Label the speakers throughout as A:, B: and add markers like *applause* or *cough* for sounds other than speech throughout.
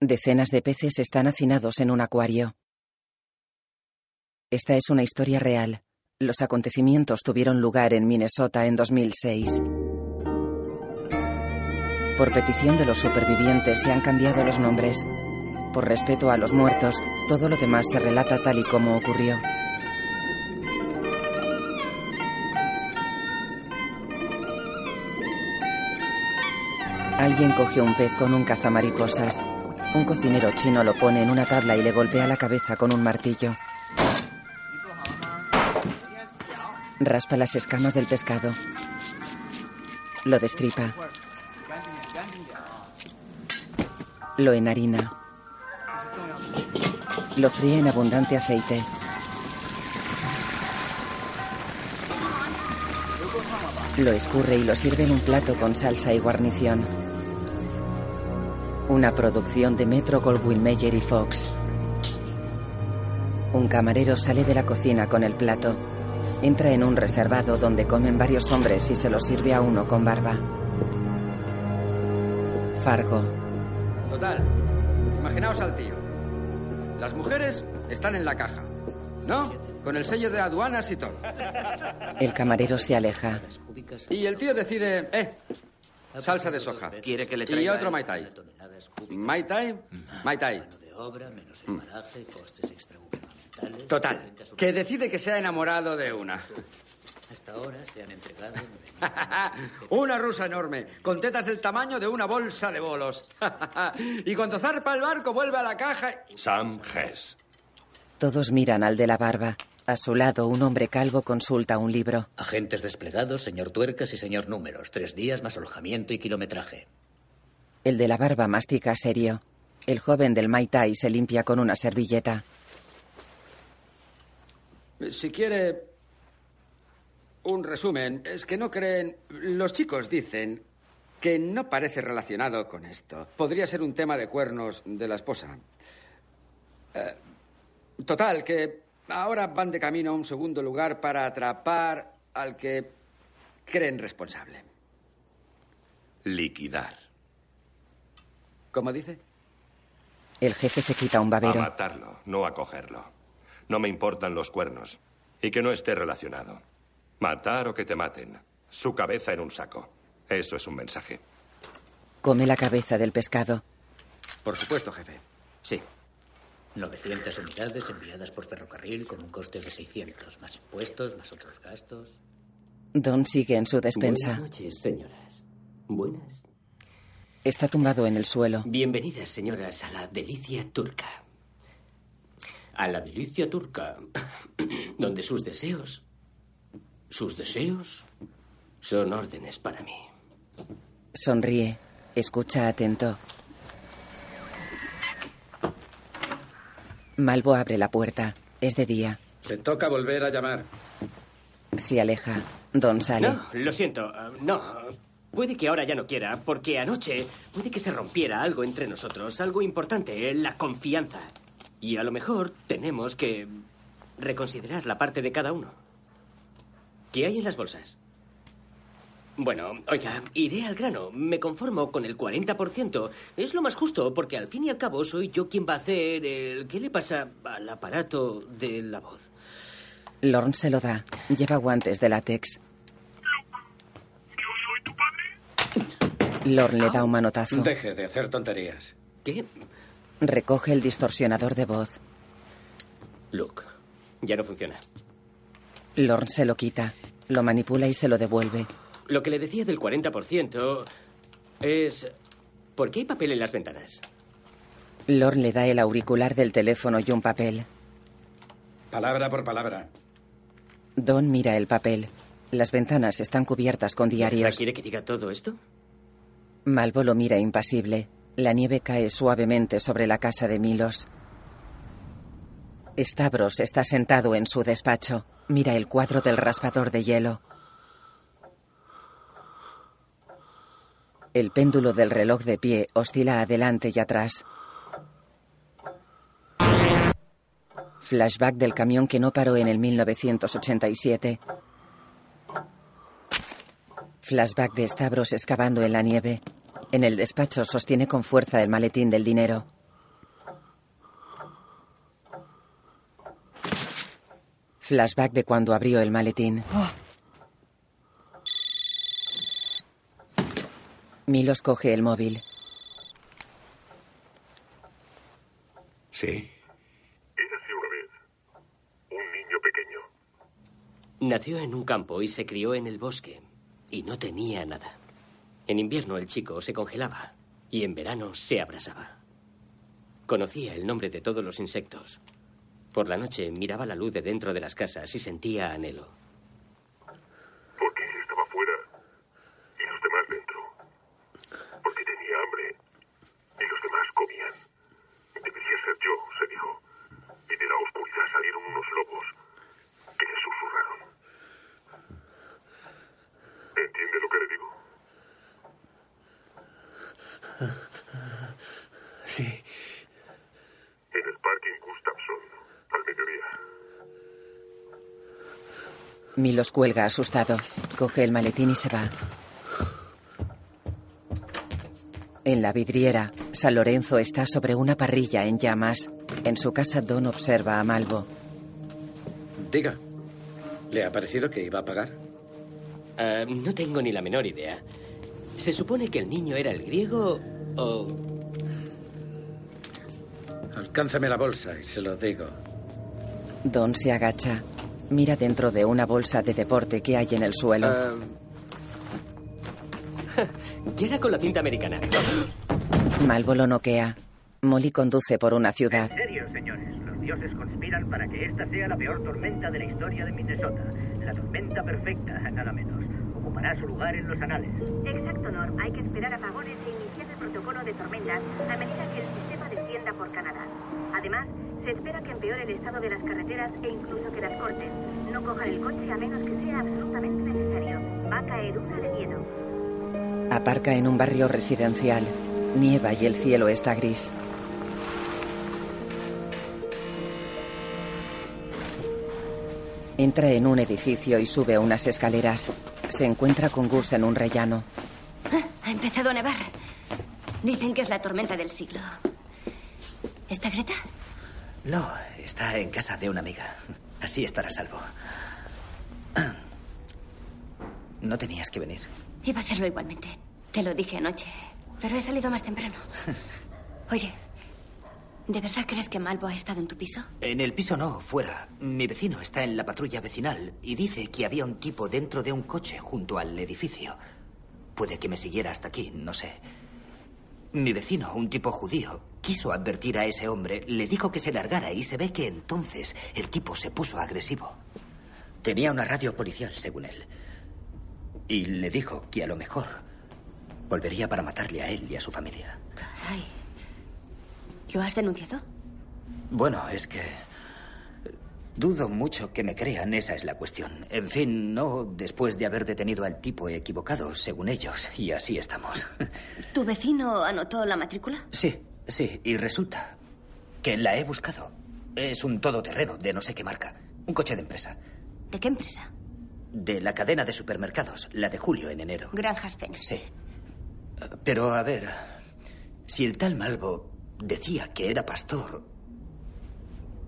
A: Decenas de peces están hacinados en un acuario. Esta es una historia real. Los acontecimientos tuvieron lugar en Minnesota en 2006. Por petición de los supervivientes se han cambiado los nombres. Por respeto a los muertos, todo lo demás se relata tal y como ocurrió. Alguien coge un pez con un cazamariposas. Un cocinero chino lo pone en una tabla y le golpea la cabeza con un martillo. Raspa las escamas del pescado. Lo destripa. Lo enharina. Lo fríe en abundante aceite. Lo escurre y lo sirve en un plato con salsa y guarnición. Una producción de Metro Goldwyn Mayer y Fox. Un camarero sale de la cocina con el plato. Entra en un reservado donde comen varios hombres y se lo sirve a uno con barba. Fargo.
B: Total, imaginaos al tío. Las mujeres están en la caja, ¿no? Con el sello de aduanas y todo.
A: El camarero se aleja.
B: Y el tío decide, eh, salsa de soja.
C: ¿Quiere que le
B: Y
C: traiga
B: otro mai tai. Mai tai, mai tai. Total, que decide que se ha enamorado de una. *laughs*
C: Hasta ahora se han entregado. *laughs*
B: una rusa enorme, con tetas del tamaño de una bolsa de bolos. *laughs* y cuando zarpa el barco vuelve a la caja y...
D: Sam Hess.
A: Todos miran al de la barba. A su lado, un hombre calvo consulta un libro.
C: Agentes desplegados, señor Tuercas y señor Números. Tres días más alojamiento y kilometraje.
A: El de la barba mastica serio. El joven del Mai Tai se limpia con una servilleta.
B: Si quiere un resumen, es que no creen... Los chicos dicen que no parece relacionado con esto. Podría ser un tema de cuernos de la esposa. Eh, total, que ahora van de camino a un segundo lugar para atrapar al que creen responsable.
D: Liquidar.
B: ¿Cómo dice?
A: El jefe se quita un
D: A
A: babero.
D: matarlo, no a cogerlo. No me importan los cuernos. Y que no esté relacionado. Matar o que te maten. Su cabeza en un saco. Eso es un mensaje.
A: Come la cabeza del pescado.
B: Por supuesto, jefe. Sí.
C: 900 unidades enviadas por ferrocarril con un coste de 600, más impuestos, más otros gastos.
A: Don sigue en su despensa.
E: Buenas noches, señoras. Buenas.
A: Está tumbado en el suelo.
E: Bienvenidas, señoras, a la delicia turca. A la delicia turca, *clears throat* donde sus deseos, sus deseos, son órdenes para mí.
A: Sonríe. Escucha atento. Malvo abre la puerta. Es de día.
F: Le toca volver a llamar.
A: Se aleja. Don sale.
E: No, lo siento, ah, no. Puede que ahora ya no quiera, porque anoche puede que se rompiera algo entre nosotros, algo importante, la confianza. Y a lo mejor tenemos que reconsiderar la parte de cada uno. ¿Qué hay en las bolsas? Bueno, oiga, iré al grano. Me conformo con el 40%. Es lo más justo, porque al fin y al cabo soy yo quien va a hacer el... ¿Qué le pasa al aparato de la voz?
A: Lorne se lo da. Lleva guantes de látex. Lorne le da un manotazo.
F: Deje de hacer tonterías.
E: ¿Qué?
A: Recoge el distorsionador de voz.
E: Luke, ya no funciona.
A: Lorne se lo quita. Lo manipula y se lo devuelve.
E: Lo que le decía del 40% es... ¿Por qué hay papel en las ventanas?
A: Lorne le da el auricular del teléfono y un papel.
F: Palabra por palabra.
A: Don mira el papel. Las ventanas están cubiertas con diarios.
E: ¿Quiere que diga todo esto?
A: Malvo lo mira impasible. La nieve cae suavemente sobre la casa de Milos. Stavros está sentado en su despacho. Mira el cuadro del raspador de hielo. El péndulo del reloj de pie oscila adelante y atrás. Flashback del camión que no paró en el 1987. Flashback de Stavros excavando en la nieve. En el despacho sostiene con fuerza el maletín del dinero. Flashback de cuando abrió el maletín. Oh. Milos coge el móvil.
D: Sí.
G: Érase una vez un niño pequeño.
E: Nació en un campo y se crió en el bosque. Y no tenía nada. En invierno el chico se congelaba y en verano se abrasaba. Conocía el nombre de todos los insectos. Por la noche miraba la luz de dentro de las casas y sentía anhelo.
G: Porque él estaba fuera y los demás dentro. Porque tenía hambre y los demás comían. Debería ser yo, se dijo. Y de la oscuridad salieron unos lobos que le susurraron. ¿Entiende lo que le digo?
D: Sí.
G: En el parking Gustafsson, al mediodía.
A: Milos cuelga asustado. Coge el maletín y se va. En la vidriera, San Lorenzo está sobre una parrilla en llamas. En su casa, Don observa a Malvo.
H: Diga, ¿le ha parecido que iba a pagar?
E: Ah, no tengo ni la menor idea. ¿Se supone que el niño era el griego o...?
H: Alcánzame la bolsa y se lo digo.
A: Don se agacha. Mira dentro de una bolsa de deporte que hay en el suelo. *laughs*
E: Llega con la cinta americana.
A: Malvo lo noquea. Molly conduce por una ciudad.
I: En serio, señores, los dioses conspiran para que esta sea la peor tormenta de la historia de Minnesota. La tormenta perfecta, nada menos. Ocupará su lugar en los anales.
J: Exacto, Norm. Hay que esperar apagones e iniciar el protocolo de tormentas a medida que el sistema descienda por Canadá. Además, se espera que empeore el estado de las carreteras e incluso que las corten. No cojan el coche a menos que sea absolutamente necesario. Va a caer una de miedo.
A: Aparca en un barrio residencial. Nieva y el cielo está gris. Entra en un edificio y sube unas escaleras. Se encuentra con Gus en un rellano.
K: Ha empezado a nevar. Dicen que es la tormenta del siglo. ¿Está Greta?
L: No, está en casa de una amiga. Así estará a salvo. No tenías que venir.
K: Iba a hacerlo igualmente. Te lo dije anoche. Pero he salido más temprano. *laughs* Oye, ¿de verdad crees que Malvo ha estado en tu piso?
L: En el piso no, fuera. Mi vecino está en la patrulla vecinal y dice que había un tipo dentro de un coche junto al edificio. Puede que me siguiera hasta aquí, no sé. Mi vecino, un tipo judío, quiso advertir a ese hombre, le dijo que se largara y se ve que entonces el tipo se puso agresivo. Tenía una radio policial, según él. Y le dijo que a lo mejor volvería para matarle a él y a su familia.
K: Caray. ¿Lo has denunciado?
L: Bueno, es que dudo mucho que me crean, esa es la cuestión. En fin, no después de haber detenido al tipo equivocado, según ellos, y así estamos.
K: ¿Tu vecino anotó la matrícula?
L: Sí, sí, y resulta que la he buscado. Es un todoterreno de no sé qué marca. Un coche de empresa.
K: ¿De qué empresa?
L: De la cadena de supermercados, la de julio en enero.
K: Granjas Fenix.
L: Sí. Pero a ver, si el tal Malvo decía que era pastor,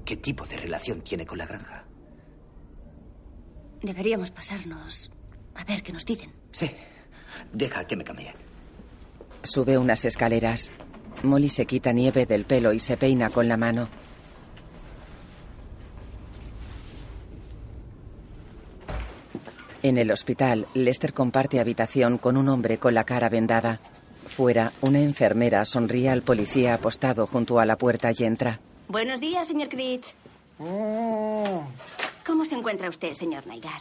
L: ¿qué tipo de relación tiene con la granja?
K: Deberíamos pasarnos a ver qué nos dicen.
L: Sí. Deja que me cambie.
A: Sube unas escaleras. Molly se quita nieve del pelo y se peina con la mano. En el hospital, Lester comparte habitación con un hombre con la cara vendada. Fuera, una enfermera sonríe al policía apostado junto a la puerta y entra.
K: Buenos días, señor Critch. ¿Cómo se encuentra usted, señor Naigar?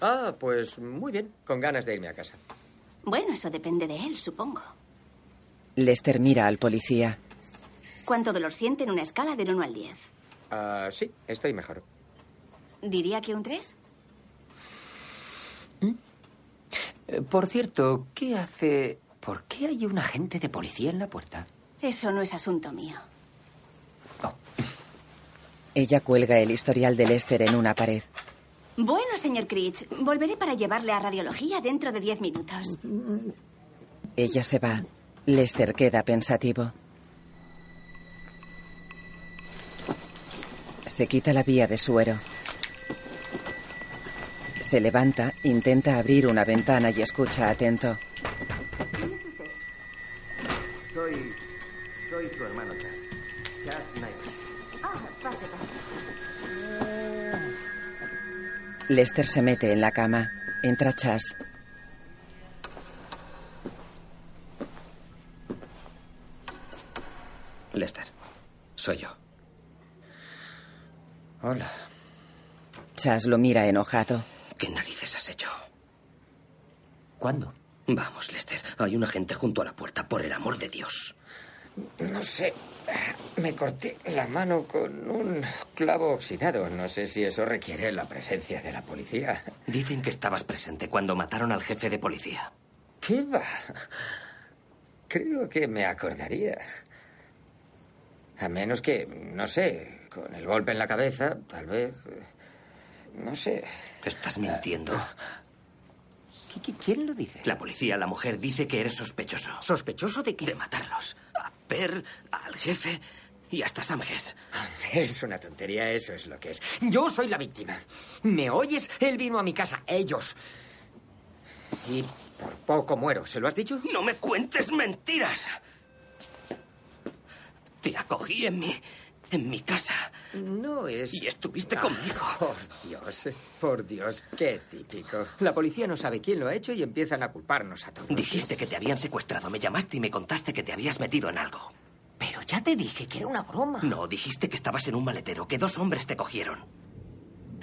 M: Ah, pues muy bien, con ganas de irme a casa.
K: Bueno, eso depende de él, supongo.
A: Lester mira al policía.
K: ¿Cuánto dolor siente en una escala del 1 al 10?
M: Ah, sí, estoy mejor.
K: ¿Diría que un 3?
M: Eh, Por cierto, ¿qué hace... ¿Por qué hay un agente de policía en la puerta?
K: Eso no es asunto mío.
A: Ella cuelga el historial de Lester en una pared.
K: Bueno, señor Critch, volveré para llevarle a radiología dentro de 10 minutos.
A: Ella se va. Lester queda pensativo. Se quita la vía de suero. Se levanta, intenta abrir una ventana y escucha atento.
N: Soy. Soy tu hermano Chad. Chad Knight.
K: Ah.
A: Lester se mete en la cama. Entra Chas.
F: Lester, soy yo. Hola.
A: Chas lo mira enojado.
F: ¿Qué narices has hecho? ¿Cuándo? Vamos, Lester. Hay un agente junto a la puerta, por el amor de Dios.
O: No sé. Me corté la mano con un clavo oxidado. No sé si eso requiere la presencia de la policía.
F: Dicen que estabas presente cuando mataron al jefe de policía.
O: ¿Qué va? Creo que me acordaría. A menos que, no sé, con el golpe en la cabeza, tal vez. eh, No sé.
F: Estás mintiendo.
E: ¿Quién lo dice?
F: La policía, la mujer, dice que eres sospechoso.
E: ¿Sospechoso de qué?
F: De matarlos. A Per, al jefe y hasta Sam Hess. *laughs*
O: Es una tontería, eso es lo que es. Yo soy la víctima. ¿Me oyes? Él vino a mi casa, ellos. Y por poco muero, ¿se lo has dicho?
F: No me cuentes mentiras. Te acogí en mi. en mi casa.
O: No es.
F: Y estuviste
O: Ah,
F: conmigo.
O: Por Dios, por Dios, qué típico. La policía no sabe quién lo ha hecho y empiezan a culparnos a todos.
F: Dijiste que te habían secuestrado, me llamaste y me contaste que te habías metido en algo.
E: Pero ya te dije que era una broma.
F: No, dijiste que estabas en un maletero, que dos hombres te cogieron.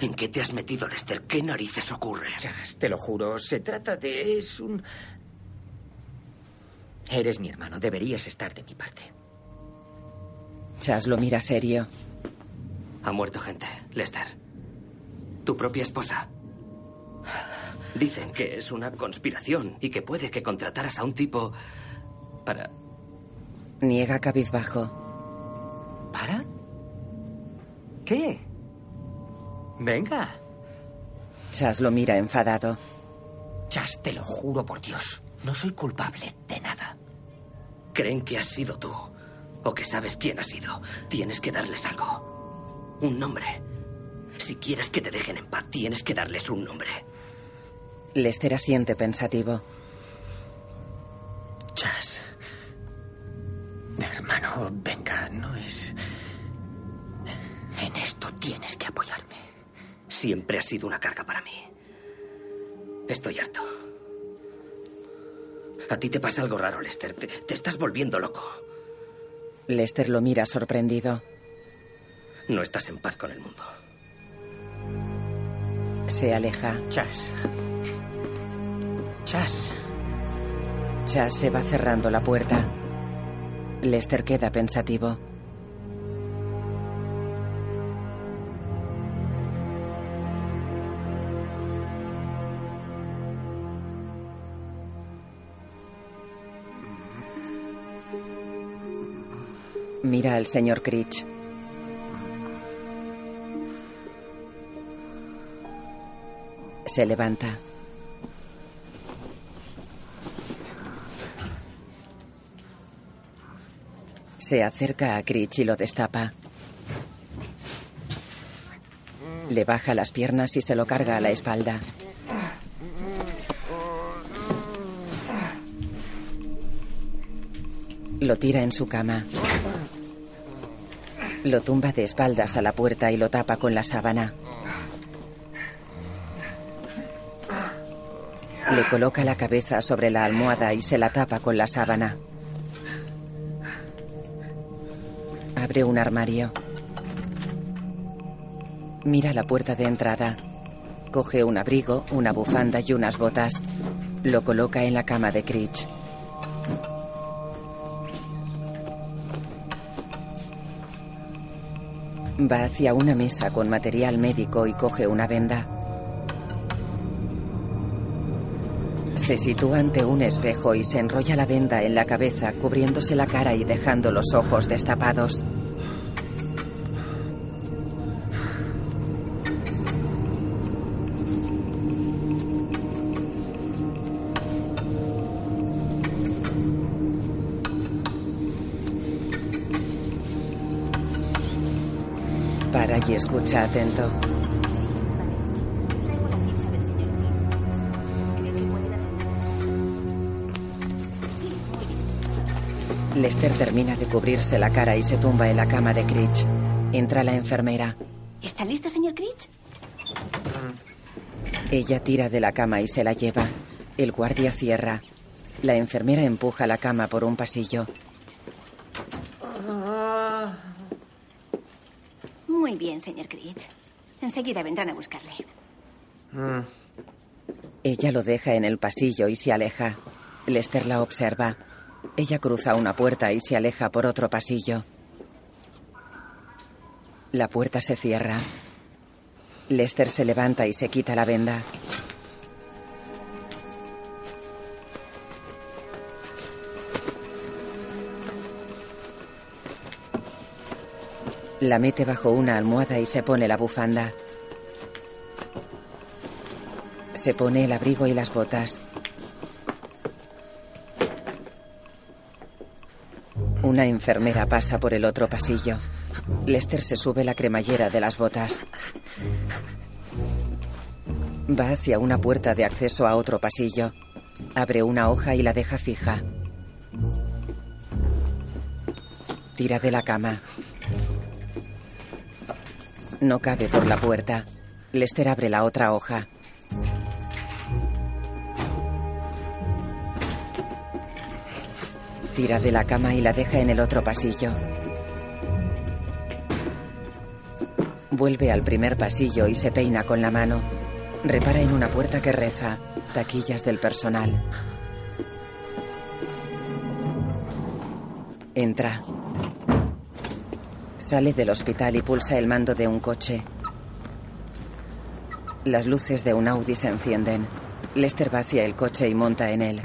F: ¿En qué te has metido, Lester? ¿Qué narices ocurre?
O: Chas, te lo juro, se trata de... es un... Eres mi hermano, deberías estar de mi parte.
A: Chas lo mira serio.
F: Ha muerto gente, Lester. Tu propia esposa. Dicen que es una conspiración y que puede que contrataras a un tipo para...
A: Niega cabizbajo.
O: ¿Para? ¿Qué? Venga.
A: Chas lo mira enfadado.
O: Chas, te lo juro por Dios. No soy culpable de nada.
F: Creen que has sido tú o que sabes quién ha sido. Tienes que darles algo. Un nombre. Si quieres que te dejen en paz, tienes que darles un nombre.
A: Lester asiente pensativo.
O: Chas. Hermano, venga, no es... En esto tienes que apoyarme.
F: Siempre has sido una carga para mí. Estoy harto. A ti te pasa algo raro, Lester. Te, te estás volviendo loco.
A: Lester lo mira sorprendido.
F: No estás en paz con el mundo.
A: Se aleja.
O: Chas. Chas.
A: Chas se va cerrando la puerta. Lester queda pensativo. Mira al señor Critch. Se levanta. Se acerca a Critch y lo destapa. Le baja las piernas y se lo carga a la espalda. Lo tira en su cama. Lo tumba de espaldas a la puerta y lo tapa con la sábana. Le coloca la cabeza sobre la almohada y se la tapa con la sábana. Abre un armario. Mira la puerta de entrada. Coge un abrigo, una bufanda y unas botas. Lo coloca en la cama de Critch. Va hacia una mesa con material médico y coge una venda. Se sitúa ante un espejo y se enrolla la venda en la cabeza, cubriéndose la cara y dejando los ojos destapados. escucha atento. Lester termina de cubrirse la cara y se tumba en la cama de Critch. Entra la enfermera.
K: ¿Está listo, señor Critch?
A: Ella tira de la cama y se la lleva. El guardia cierra. La enfermera empuja la cama por un pasillo.
K: Muy bien, señor Critch. Enseguida vendrán a buscarle.
A: Ella lo deja en el pasillo y se aleja. Lester la observa. Ella cruza una puerta y se aleja por otro pasillo. La puerta se cierra. Lester se levanta y se quita la venda. La mete bajo una almohada y se pone la bufanda. Se pone el abrigo y las botas. Una enfermera pasa por el otro pasillo. Lester se sube la cremallera de las botas. Va hacia una puerta de acceso a otro pasillo. Abre una hoja y la deja fija. Tira de la cama. No cabe por la puerta. Lester abre la otra hoja. Tira de la cama y la deja en el otro pasillo. Vuelve al primer pasillo y se peina con la mano. Repara en una puerta que reza. Taquillas del personal. Entra. Sale del hospital y pulsa el mando de un coche. Las luces de un Audi se encienden. Lester va hacia el coche y monta en él.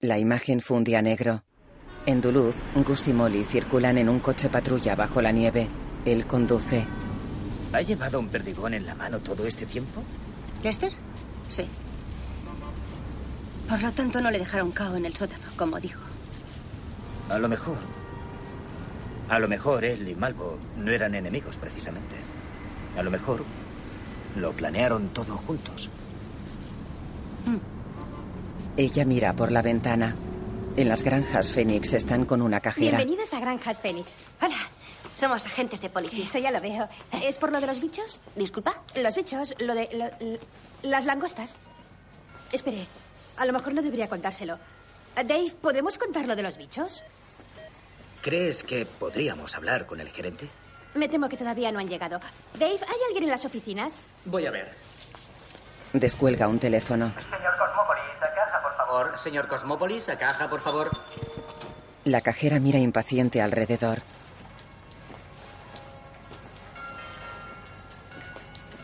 A: La imagen funde a negro. En Duluth, Gus y Molly circulan en un coche patrulla bajo la nieve. Él conduce.
F: ¿Ha llevado un perdigón en la mano todo este tiempo?
K: ¿Lester? Sí. Por lo tanto, no le dejaron cao en el sótano, como dijo.
F: A lo mejor. A lo mejor él y Malvo no eran enemigos precisamente. A lo mejor lo planearon todo juntos.
A: Ella mira por la ventana. En las granjas Phoenix están con una cajera.
P: Bienvenidos a Granjas Phoenix.
K: Hola, somos agentes de policía.
P: Eso ya lo veo. ¿Es por lo de los bichos?
K: Disculpa.
P: Los bichos, lo de... lo- las langostas. Espere, a lo mejor no debería contárselo. Dave, ¿podemos contar lo de los bichos?
F: ¿Crees que podríamos hablar con el gerente?
P: Me temo que todavía no han llegado. Dave, ¿hay alguien en las oficinas?
C: Voy a ver.
A: Descuelga un teléfono.
C: Señor Cosmópolis, a caja, por favor. Señor Cosmópolis, a caja, por favor.
A: La cajera mira impaciente alrededor.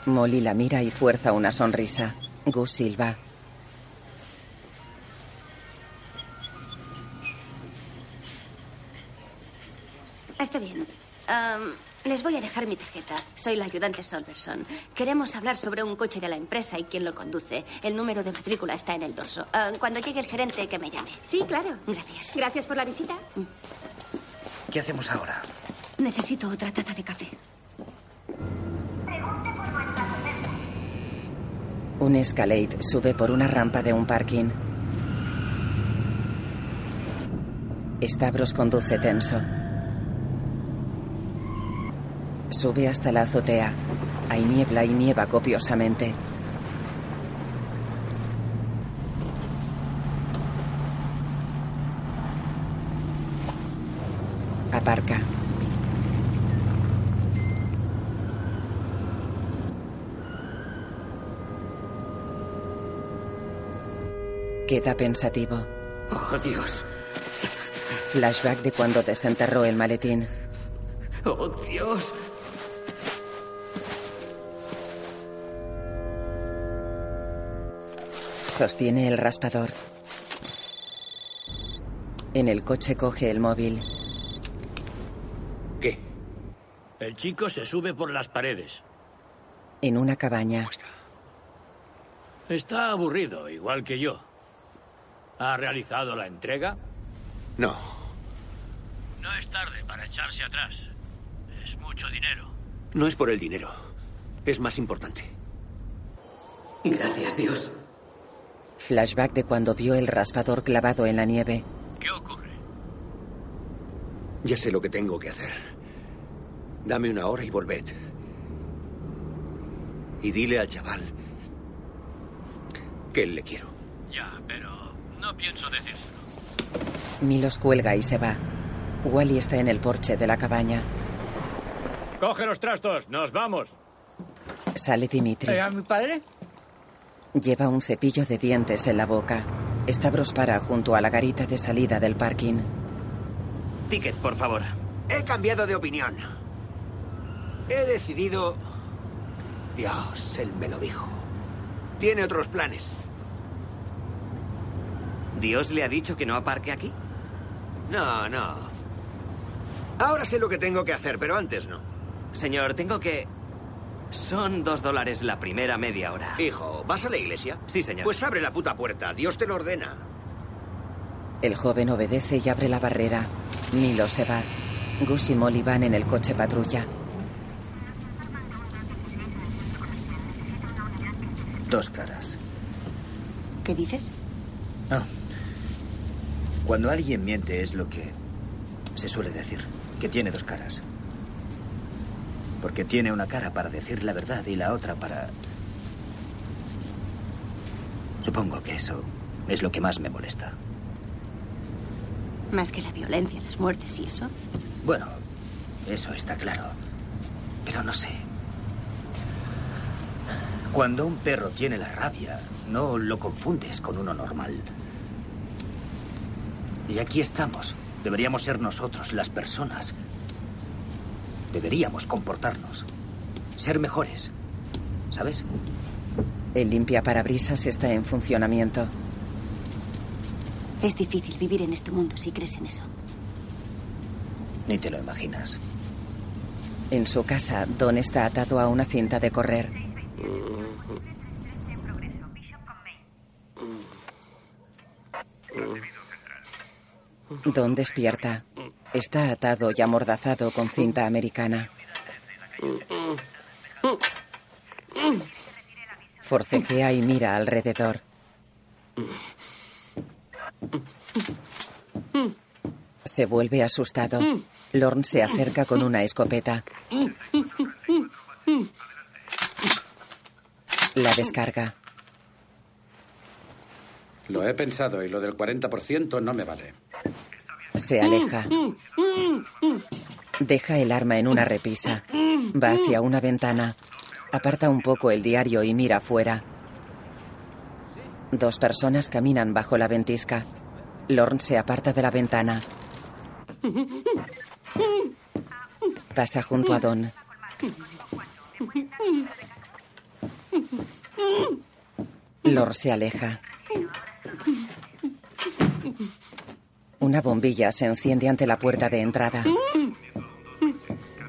A: Molly la mira y fuerza una sonrisa. Gus silba.
K: Está bien. Les voy a dejar mi tarjeta. Soy la ayudante Solverson. Queremos hablar sobre un coche de la empresa y quién lo conduce. El número de matrícula está en el dorso. Cuando llegue el gerente, que me llame.
P: Sí, claro.
K: Gracias.
P: Gracias por la visita.
F: ¿Qué hacemos ahora?
K: Necesito otra taza de café.
A: Un Escalade sube por una rampa de un parking. Stavros conduce tenso. Sube hasta la azotea. Hay niebla y nieva copiosamente. Aparca. Queda pensativo.
M: Oh, Dios.
A: Flashback de cuando desenterró el maletín.
M: Oh, Dios.
A: Sostiene el raspador. En el coche coge el móvil.
Q: ¿Qué? El chico se sube por las paredes.
A: En una cabaña.
Q: Está aburrido, igual que yo. ¿Ha realizado la entrega?
R: No.
Q: No es tarde para echarse atrás. Es mucho dinero.
R: No es por el dinero. Es más importante.
F: Gracias, Dios.
A: Flashback de cuando vio el raspador clavado en la nieve.
Q: ¿Qué ocurre?
R: Ya sé lo que tengo que hacer. Dame una hora y volved. Y dile al chaval que le quiero.
Q: No pienso decírselo.
A: Milos cuelga y se va. Wally está en el porche de la cabaña.
Q: Coge los trastos, nos vamos.
A: Sale Dimitri.
S: ¿Eh, ¿A mi padre?
A: Lleva un cepillo de dientes en la boca. Stavros para junto a la garita de salida del parking.
T: Ticket, por favor.
R: He cambiado de opinión. He decidido... Dios, él me lo dijo. Tiene otros planes.
T: ¿Dios le ha dicho que no aparque aquí?
R: No, no. Ahora sé lo que tengo que hacer, pero antes no.
T: Señor, tengo que... Son dos dólares la primera media hora.
R: Hijo, ¿vas a la iglesia?
T: Sí, señor.
R: Pues abre la puta puerta. Dios te lo ordena.
A: El joven obedece y abre la barrera. Milo se va. Gus y Molly van en el coche patrulla.
L: Dos caras.
K: ¿Qué dices?
L: Ah. Cuando alguien miente es lo que se suele decir, que tiene dos caras. Porque tiene una cara para decir la verdad y la otra para... Supongo que eso es lo que más me molesta.
K: Más que la violencia, las muertes y eso.
L: Bueno, eso está claro. Pero no sé. Cuando un perro tiene la rabia, no lo confundes con uno normal. Y aquí estamos. Deberíamos ser nosotros, las personas. Deberíamos comportarnos. Ser mejores. ¿Sabes?
A: El limpia parabrisas está en funcionamiento.
K: Es difícil vivir en este mundo si crees en eso.
L: Ni te lo imaginas.
A: En su casa, Don está atado a una cinta de correr. Don despierta. Está atado y amordazado con cinta americana. Forcejea y mira alrededor. Se vuelve asustado. Lorne se acerca con una escopeta. La descarga.
B: Lo he pensado y lo del 40% no me vale.
A: Se aleja. Deja el arma en una repisa. Va hacia una ventana. Aparta un poco el diario y mira afuera. Dos personas caminan bajo la ventisca. Lorne se aparta de la ventana. Pasa junto a Don. Lorne se aleja. Una bombilla se enciende ante la puerta de entrada.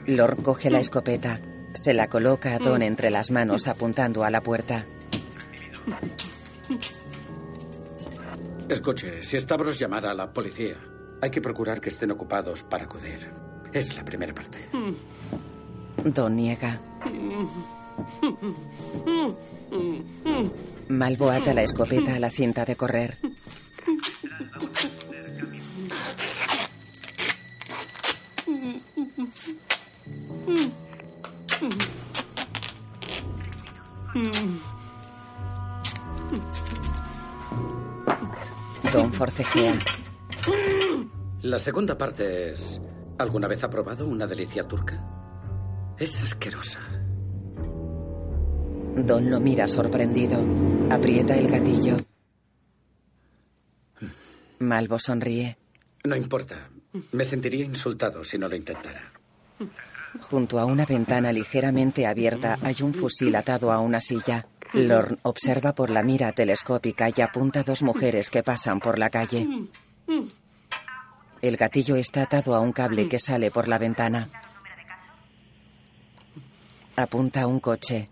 A: Lord coge la escopeta. Se la coloca a Don entre las manos apuntando a la puerta.
B: Escuche, si Stavros llamara a la policía, hay que procurar que estén ocupados para acudir. Es la primera parte.
A: Don niega. Malvo ata la escopeta a la cinta de correr. Don forcejea.
B: La segunda parte es... ¿Alguna vez ha probado una delicia turca? Es asquerosa.
A: Don lo mira sorprendido. Aprieta el gatillo. Malvo sonríe.
B: No importa. Me sentiría insultado si no lo intentara.
A: Junto a una ventana ligeramente abierta hay un fusil atado a una silla. Lorne observa por la mira telescópica y apunta a dos mujeres que pasan por la calle. El gatillo está atado a un cable que sale por la ventana. Apunta a un coche.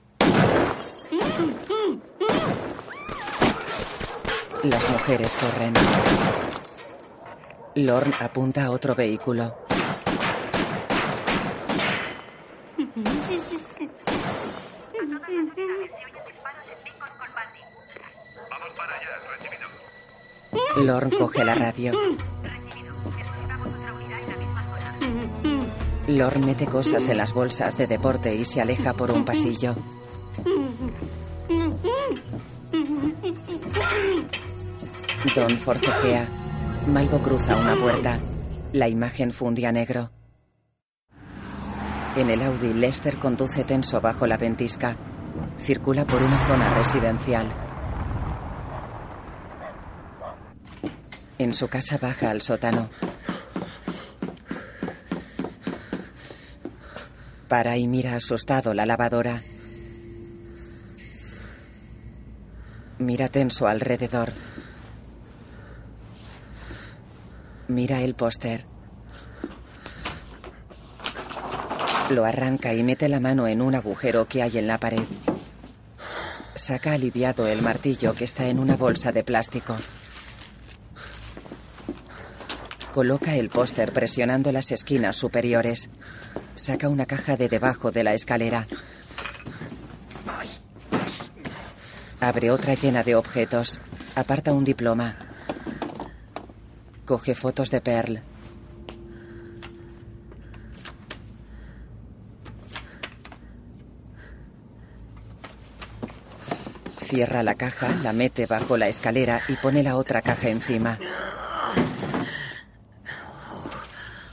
A: Las mujeres corren. Lorne apunta a otro vehículo. Lorne coge la radio. Lorne mete cosas en las bolsas de deporte y se aleja por un pasillo. Don forcejea. Malvo cruza una puerta. La imagen funde a negro. En el Audi, Lester conduce tenso bajo la ventisca. Circula por una zona residencial. En su casa baja al sótano. Para y mira asustado la lavadora. Mira tenso alrededor. Mira el póster. Lo arranca y mete la mano en un agujero que hay en la pared. Saca aliviado el martillo que está en una bolsa de plástico. Coloca el póster presionando las esquinas superiores. Saca una caja de debajo de la escalera. Abre otra llena de objetos. Aparta un diploma. Coge fotos de Pearl. Cierra la caja, la mete bajo la escalera y pone la otra caja encima.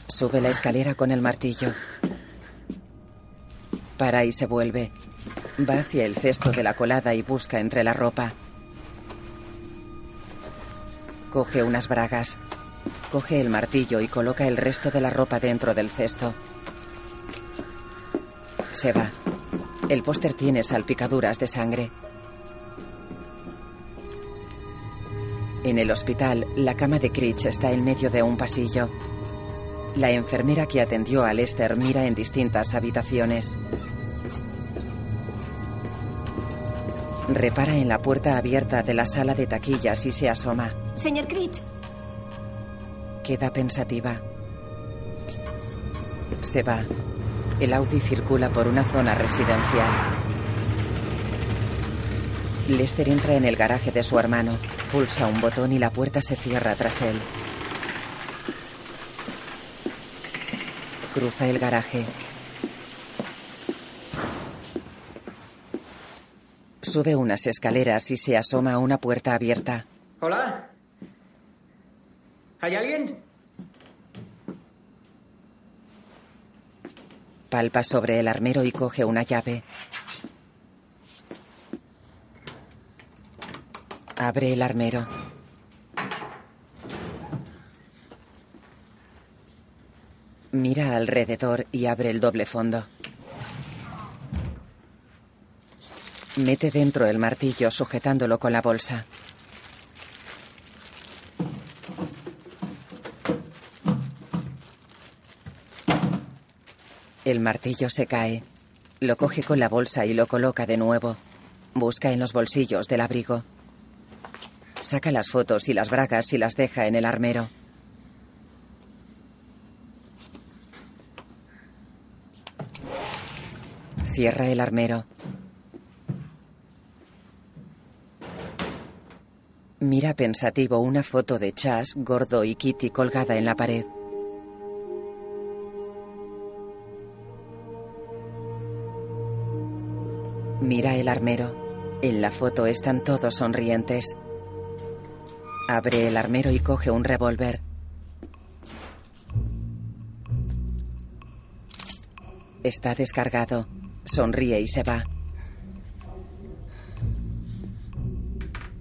A: Sube la escalera con el martillo. Para y se vuelve. Va hacia el cesto de la colada y busca entre la ropa. Coge unas bragas. Coge el martillo y coloca el resto de la ropa dentro del cesto. Se va. El póster tiene salpicaduras de sangre. En el hospital, la cama de Critch está en medio de un pasillo. La enfermera que atendió a Lester mira en distintas habitaciones. Repara en la puerta abierta de la sala de taquillas y se asoma.
S: Señor Critch,
A: Queda pensativa. Se va. El Audi circula por una zona residencial. Lester entra en el garaje de su hermano. Pulsa un botón y la puerta se cierra tras él. Cruza el garaje. Sube unas escaleras y se asoma a una puerta abierta.
E: ¿Hola? ¿Hay alguien?
A: Palpa sobre el armero y coge una llave. Abre el armero. Mira alrededor y abre el doble fondo. Mete dentro el martillo sujetándolo con la bolsa. El martillo se cae. Lo coge con la bolsa y lo coloca de nuevo. Busca en los bolsillos del abrigo. Saca las fotos y las bragas y las deja en el armero. Cierra el armero. Mira pensativo una foto de Chas, Gordo y Kitty colgada en la pared. Mira el armero. En la foto están todos sonrientes. Abre el armero y coge un revólver. Está descargado. Sonríe y se va.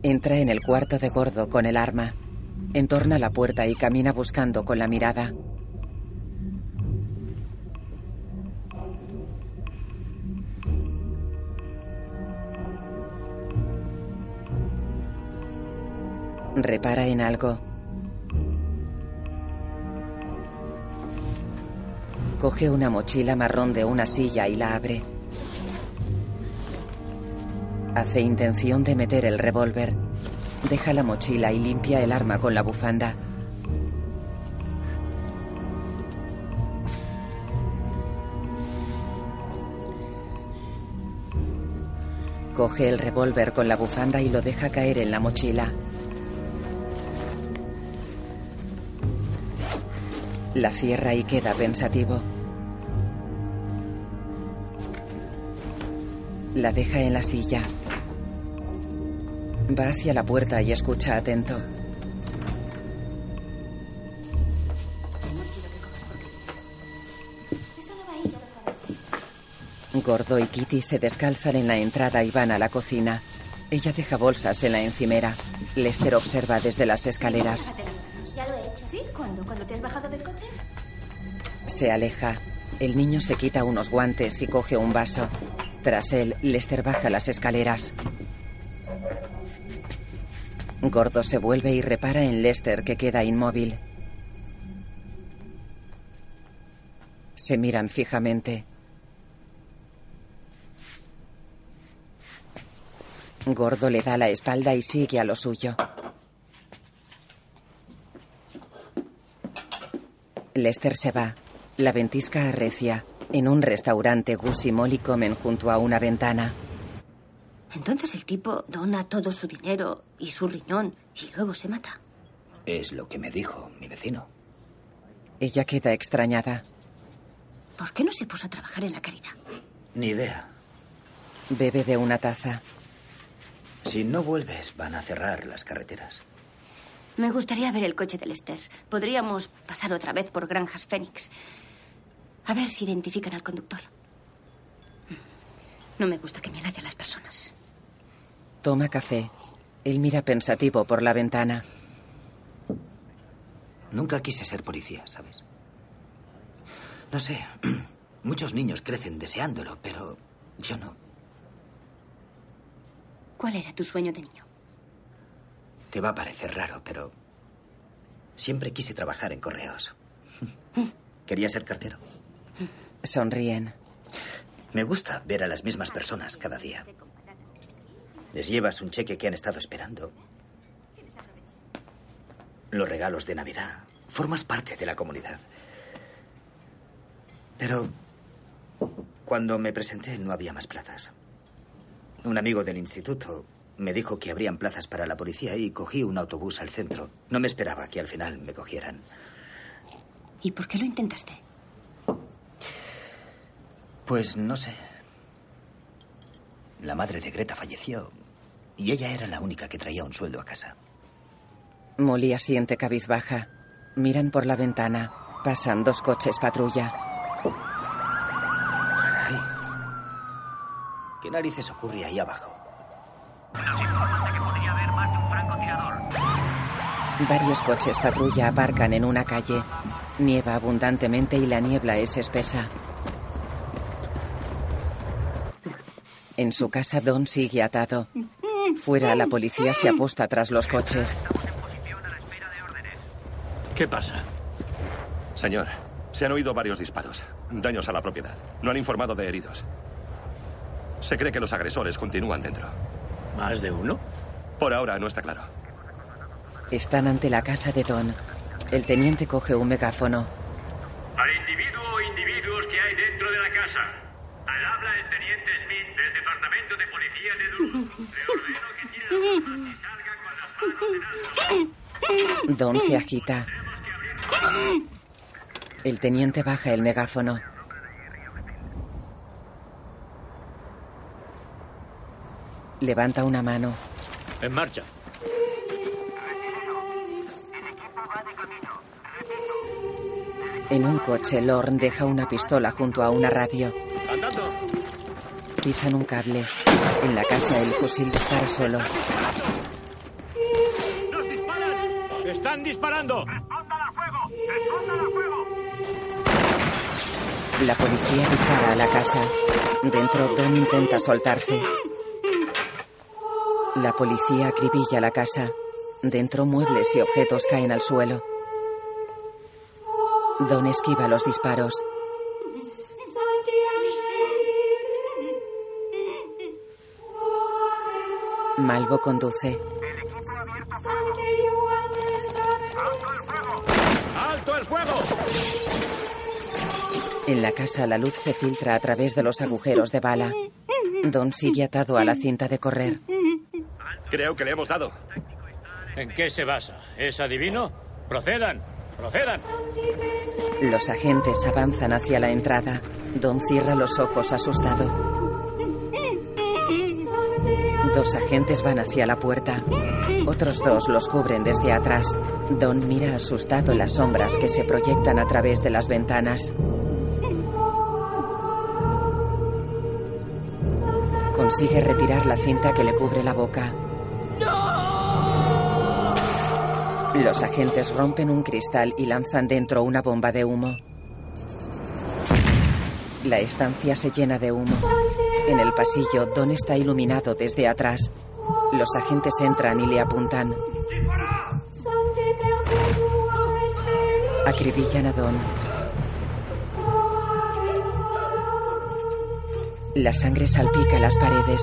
A: Entra en el cuarto de Gordo con el arma. Entorna la puerta y camina buscando con la mirada. Repara en algo. Coge una mochila marrón de una silla y la abre. Hace intención de meter el revólver. Deja la mochila y limpia el arma con la bufanda. Coge el revólver con la bufanda y lo deja caer en la mochila. La cierra y queda pensativo. La deja en la silla. Va hacia la puerta y escucha atento. Gordo y Kitty se descalzan en la entrada y van a la cocina. Ella deja bolsas en la encimera. Lester observa desde las escaleras. Se aleja. El niño se quita unos guantes y coge un vaso. Tras él, Lester baja las escaleras. Gordo se vuelve y repara en Lester que queda inmóvil. Se miran fijamente. Gordo le da la espalda y sigue a lo suyo. Lester se va. La ventisca arrecia. En un restaurante, Gus y Molly comen junto a una ventana.
K: Entonces el tipo dona todo su dinero y su riñón y luego se mata.
L: Es lo que me dijo mi vecino.
A: Ella queda extrañada.
K: ¿Por qué no se puso a trabajar en la caridad?
L: Ni idea.
A: Bebe de una taza.
L: Si no vuelves, van a cerrar las carreteras.
K: Me gustaría ver el coche de Lester. Podríamos pasar otra vez por Granjas Fénix. A ver si identifican al conductor. No me gusta que me a las personas.
A: Toma café. Él mira pensativo por la ventana.
L: Nunca quise ser policía, ¿sabes? No sé. *clears throat* Muchos niños crecen deseándolo, pero yo no.
K: ¿Cuál era tu sueño de niño?
L: Te va a parecer raro, pero siempre quise trabajar en correos. *laughs* Quería ser cartero.
A: Sonríen.
L: Me gusta ver a las mismas personas cada día. Les llevas un cheque que han estado esperando. Los regalos de Navidad. Formas parte de la comunidad. Pero cuando me presenté no había más plazas. Un amigo del instituto me dijo que habrían plazas para la policía y cogí un autobús al centro. No me esperaba que al final me cogieran.
K: ¿Y por qué lo intentaste?
L: Pues no sé. La madre de Greta falleció y ella era la única que traía un sueldo a casa.
A: Molly asiente cabizbaja. Miran por la ventana. Pasan dos coches patrulla.
L: ¿Qué narices ocurre ahí abajo?
A: Varios coches patrulla aparcan en una calle. Nieva abundantemente y la niebla es espesa. En su casa, Don sigue atado. Fuera, la policía se aposta tras los coches.
Q: ¿Qué pasa?
D: Señor, se han oído varios disparos. Daños a la propiedad. No han informado de heridos. Se cree que los agresores continúan dentro.
Q: ¿Más de uno?
D: Por ahora no está claro.
A: Están ante la casa de Don. El teniente coge un megáfono.
G: Al individuo o individuos que hay dentro de la casa. Al habla el teniente Smith del Departamento de Policía de Duluth. Le ordeno que tire las armas y salga con las manos en alto.
A: Don se agita. El teniente baja el megáfono. Levanta una mano.
Q: En marcha.
A: En un coche, Lorne deja una pistola junto a una radio.
Q: ¡Andando!
A: Pisan un cable. En la casa, el fusil dispara solo.
Q: ¡Nos disparan! ¡Están disparando!
A: La policía dispara a la casa. Dentro, Don intenta soltarse. La policía acribilla la casa. Dentro, muebles y objetos caen al suelo. Don esquiva los disparos. Malvo conduce.
Q: ¡Alto el fuego!
A: En la casa la luz se filtra a través de los agujeros de bala. Don sigue atado a la cinta de correr.
D: Creo que le hemos dado.
Q: ¿En qué se basa? ¿Es adivino? Procedan, procedan.
A: Los agentes avanzan hacia la entrada. Don cierra los ojos asustado. Dos agentes van hacia la puerta. Otros dos los cubren desde atrás. Don mira asustado las sombras que se proyectan a través de las ventanas. Consigue retirar la cinta que le cubre la boca. Los agentes rompen un cristal y lanzan dentro una bomba de humo. La estancia se llena de humo. El pasillo, Don está iluminado desde atrás. Los agentes entran y le apuntan. Acribillan a Don. La sangre salpica las paredes.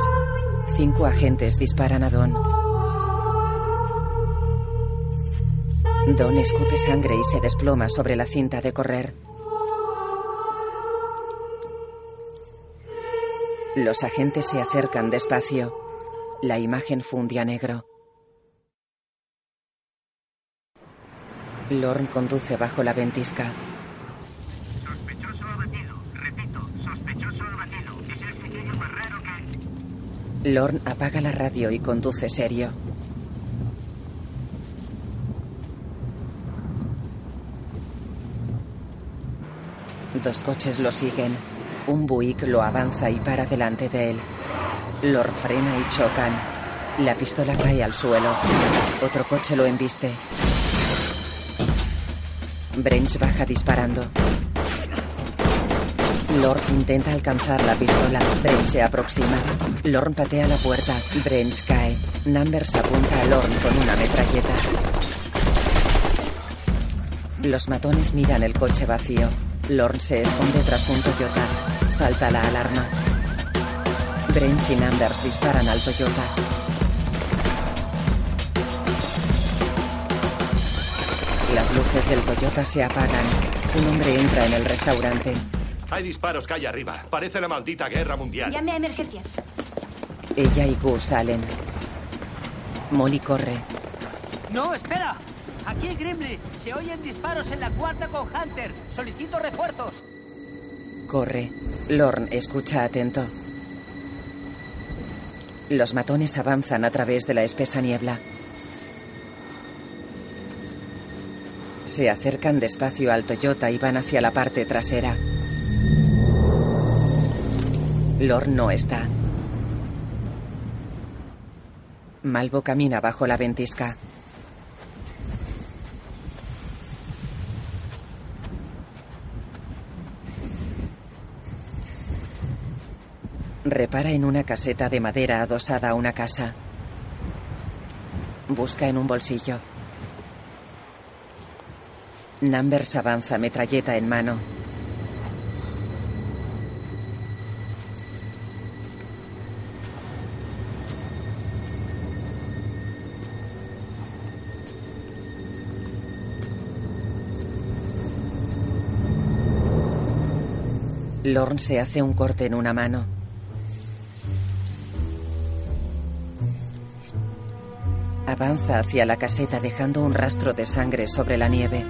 A: Cinco agentes disparan a Don. Don escupe sangre y se desploma sobre la cinta de correr. Los agentes se acercan despacio. La imagen funde a negro. Lorn conduce bajo la ventisca.
U: Sospechoso abatido. Repito, sospechoso abatido. Es el pequeño guerrero que...
A: Lorn apaga la radio y conduce serio. Dos coches lo siguen. Un Buick lo avanza y para delante de él. Lorn frena y chocan. La pistola cae al suelo. Otro coche lo embiste. Brains baja disparando. Lorn intenta alcanzar la pistola. Brains se aproxima. Lorn patea la puerta. Brains cae. Numbers apunta a Lorn con una metralleta. Los matones miran el coche vacío. Lorn se esconde tras un Toyota. Salta la alarma. Brains y Numbers disparan al Toyota. Las luces del Toyota se apagan. Un hombre entra en el restaurante.
D: Hay disparos calle arriba. Parece la maldita guerra mundial.
K: Llame a emergencias.
A: Ella y Gus salen. Molly corre.
S: No, espera. Aquí Grimley. Se oyen disparos en la cuarta con Hunter. Solicito refuerzos.
A: Corre. Lorn escucha atento. Los matones avanzan a través de la espesa niebla. Se acercan despacio al Toyota y van hacia la parte trasera. Lorn no está. Malvo camina bajo la ventisca. Repara en una caseta de madera adosada a una casa. Busca en un bolsillo. Numbers avanza metralleta en mano. Lorn se hace un corte en una mano. Avanza hacia la caseta dejando un rastro de sangre sobre la nieve.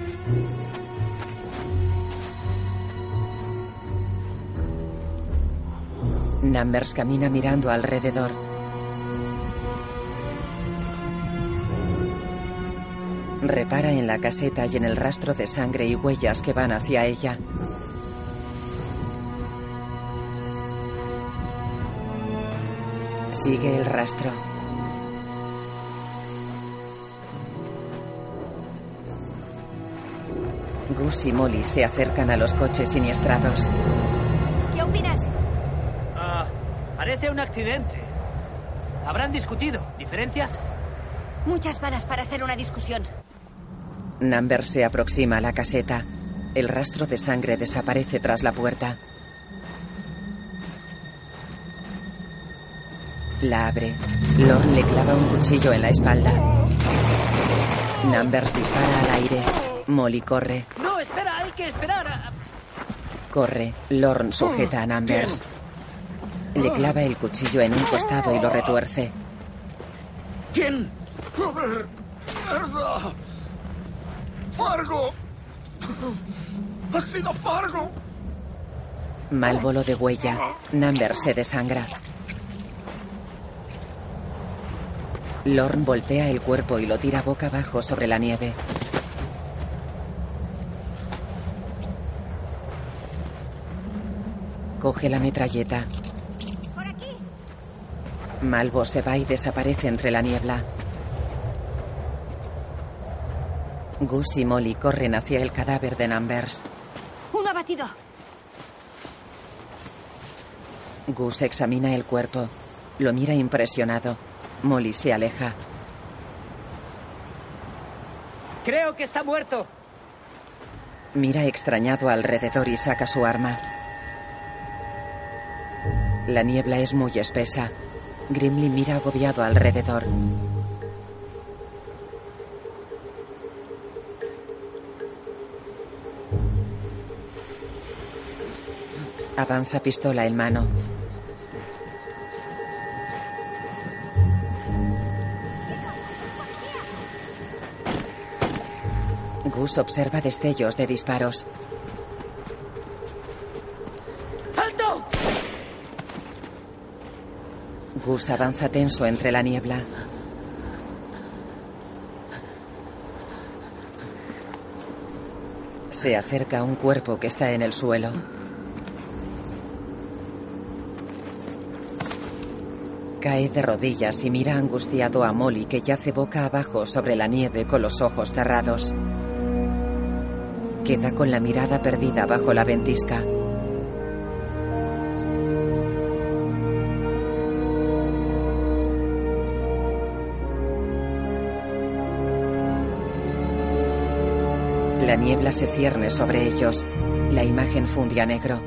A: Numbers camina mirando alrededor. Repara en la caseta y en el rastro de sangre y huellas que van hacia ella. Sigue el rastro. Gus y Molly se acercan a los coches siniestrados.
P: ¿Qué opinas?
S: Ah, parece un accidente. Habrán discutido. ¿Diferencias?
P: Muchas balas para hacer una discusión.
A: Number se aproxima a la caseta. El rastro de sangre desaparece tras la puerta. La abre. Lorne le clava un cuchillo en la espalda. Numbers dispara al aire. Molly corre.
S: Que esperar. a-
A: Corre. Lorne sujeta a Numbers. Le clava el cuchillo en un costado y lo retuerce.
V: ¿Quién? Mierda. Fargo. Ha sido Fargo.
A: Mal bolo de huella. Number se desangra. Lorne voltea el cuerpo y lo tira boca abajo sobre la nieve. Coge la metralleta. Malvo se va y desaparece entre la niebla. Gus y Molly corren hacia el cadáver de Numbers.
P: Uno abatido.
A: Gus examina el cuerpo. Lo mira impresionado. Molly se aleja.
S: Creo que está muerto.
A: Mira extrañado alrededor y saca su arma. La niebla es muy espesa. Grimly mira agobiado alrededor. Avanza pistola en mano. Gus observa destellos de disparos.
S: ¡Alto!
A: Avanza tenso entre la niebla. Se acerca a un cuerpo que está en el suelo. Cae de rodillas y mira angustiado a Molly que yace boca abajo sobre la nieve con los ojos cerrados. Queda con la mirada perdida bajo la ventisca. Se cierne sobre ellos. La imagen funde a negro.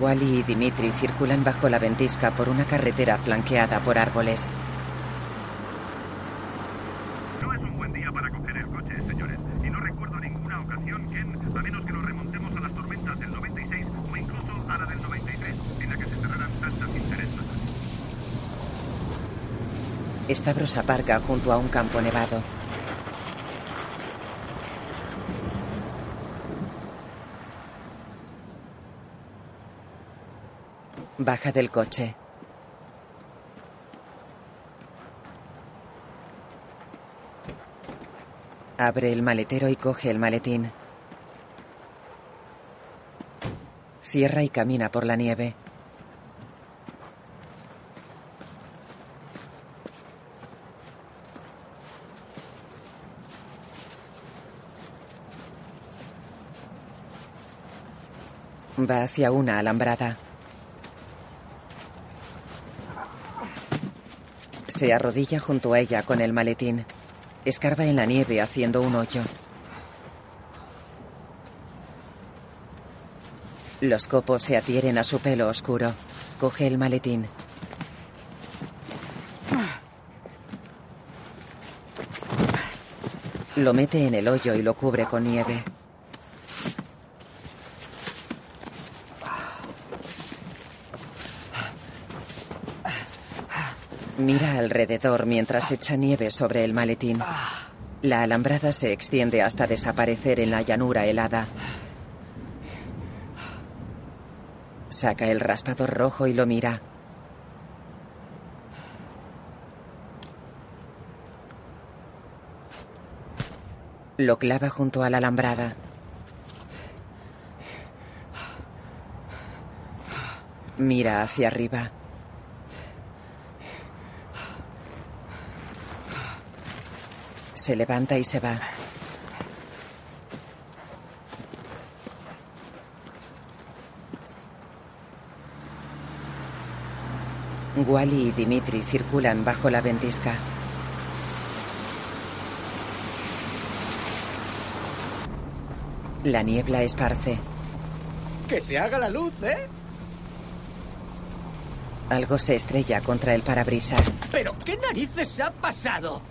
A: Wally y Dimitri circulan bajo la ventisca por una carretera flanqueada por árboles.
G: No es un buen día para coger el coche, señores. Y no recuerdo ninguna ocasión, Ken, a menos que nos remontemos a las tormentas del 96 o incluso a la del 93, en la que se cerraran tantas intereses.
A: Stavros aparca junto a un campo nevado. Baja del coche. Abre el maletero y coge el maletín. Cierra y camina por la nieve. Va hacia una alambrada. Se arrodilla junto a ella con el maletín. Escarba en la nieve haciendo un hoyo. Los copos se adhieren a su pelo oscuro. Coge el maletín. Lo mete en el hoyo y lo cubre con nieve. Mira alrededor mientras echa nieve sobre el maletín. La alambrada se extiende hasta desaparecer en la llanura helada. Saca el raspador rojo y lo mira. Lo clava junto a la alambrada. Mira hacia arriba. Se levanta y se va. Wally y Dimitri circulan bajo la ventisca. La niebla esparce.
S: Que se haga la luz, ¿eh?
A: Algo se estrella contra el parabrisas.
S: ¿Pero qué narices ha pasado?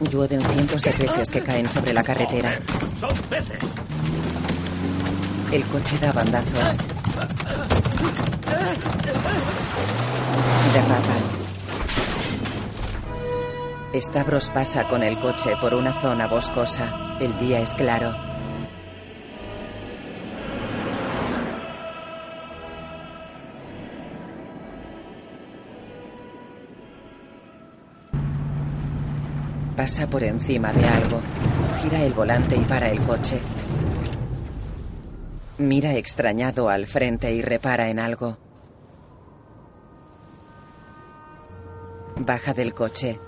A: Llueven cientos de peces que caen sobre la carretera. El coche da bandazos. Derrapa. Stavros pasa con el coche por una zona boscosa. El día es claro. Pasa por encima de algo. Gira el volante y para el coche. Mira extrañado al frente y repara en algo. Baja del coche.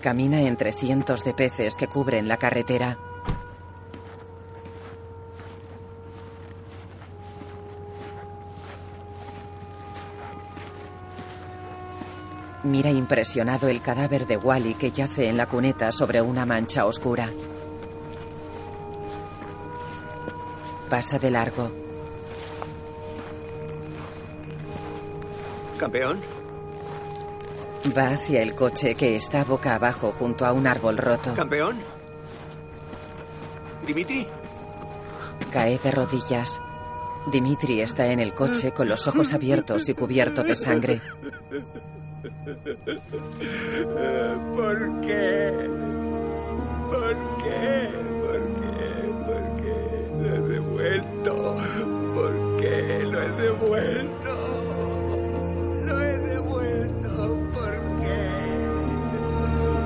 A: Camina entre cientos de peces que cubren la carretera. Mira impresionado el cadáver de Wally que yace en la cuneta sobre una mancha oscura. Pasa de largo.
R: Campeón.
A: Va hacia el coche que está boca abajo junto a un árbol roto.
R: Campeón. Dimitri.
A: Cae de rodillas. Dimitri está en el coche con los ojos abiertos y cubierto de sangre. *laughs*
R: ¿Por qué? ¿Por qué? ¿Por qué? ¿Por qué? Lo he devuelto. ¿Por qué lo he devuelto? Lo he devuelto. ¿Por qué?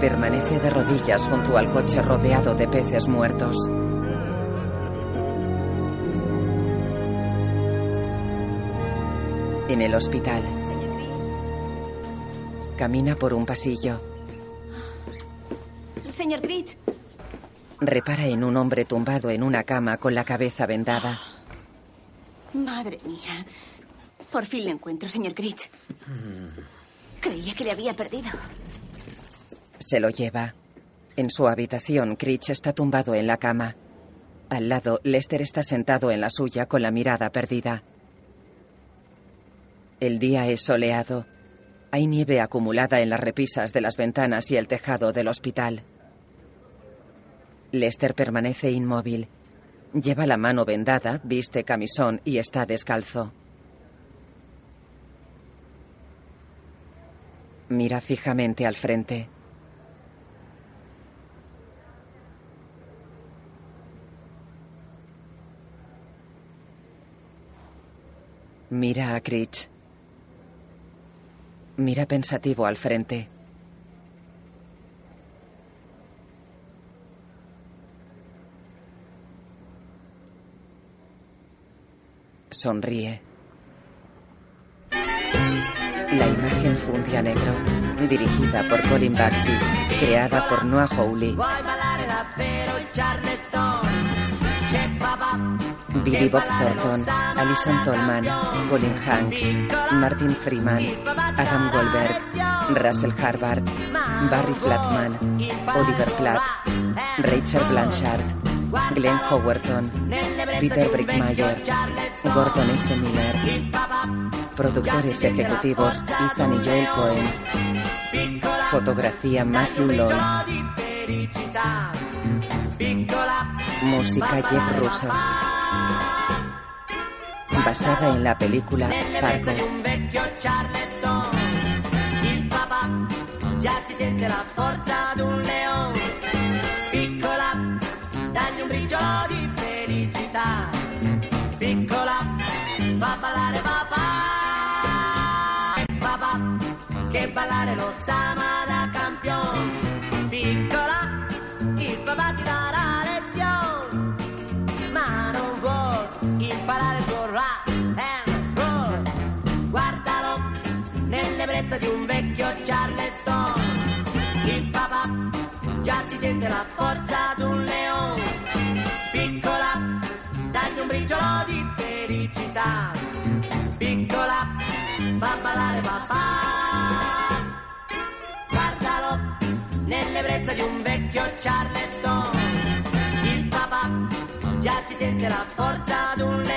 A: Permanece de rodillas junto al coche rodeado de peces muertos. En el hospital. Camina por un pasillo.
W: Señor Gritch,
A: Repara en un hombre tumbado en una cama con la cabeza vendada.
W: madre mía. Por fin le encuentro, señor Gritch. Creía que le había perdido.
A: Se lo lleva. En su habitación, Critch está tumbado en la cama. Al lado, Lester está sentado en la suya con la mirada perdida. El día es soleado. Hay nieve acumulada en las repisas de las ventanas y el tejado del hospital. Lester permanece inmóvil. Lleva la mano vendada, viste camisón y está descalzo. Mira fijamente al frente. Mira a Critch. Mira pensativo al frente. Sonríe. La imagen funde a negro, dirigida por Colin Baxi, creada por Noah Hawley. Billy Bob Thornton, Alison Tolman, Colin Hanks, Martin Freeman, Adam Goldberg, Russell Harvard, Barry Flatman, Oliver Platt, Rachel Blanchard, Glenn Howerton, Peter Brickmayer, Gordon S. Miller. Productores ejecutivos Ethan y Joel Cohen. Fotografía Matthew Lloyd. Música Jeff Russo. Basada en la película Fargo.
X: un vecchio Charleston. Il forza d'un leone. Piccola, dagli un briciolo di felicità. Piccola, fa ballare papà. Guardalo nell'ebbrezza di un vecchio Charleston. Il papà già si sente la forza d'un leone.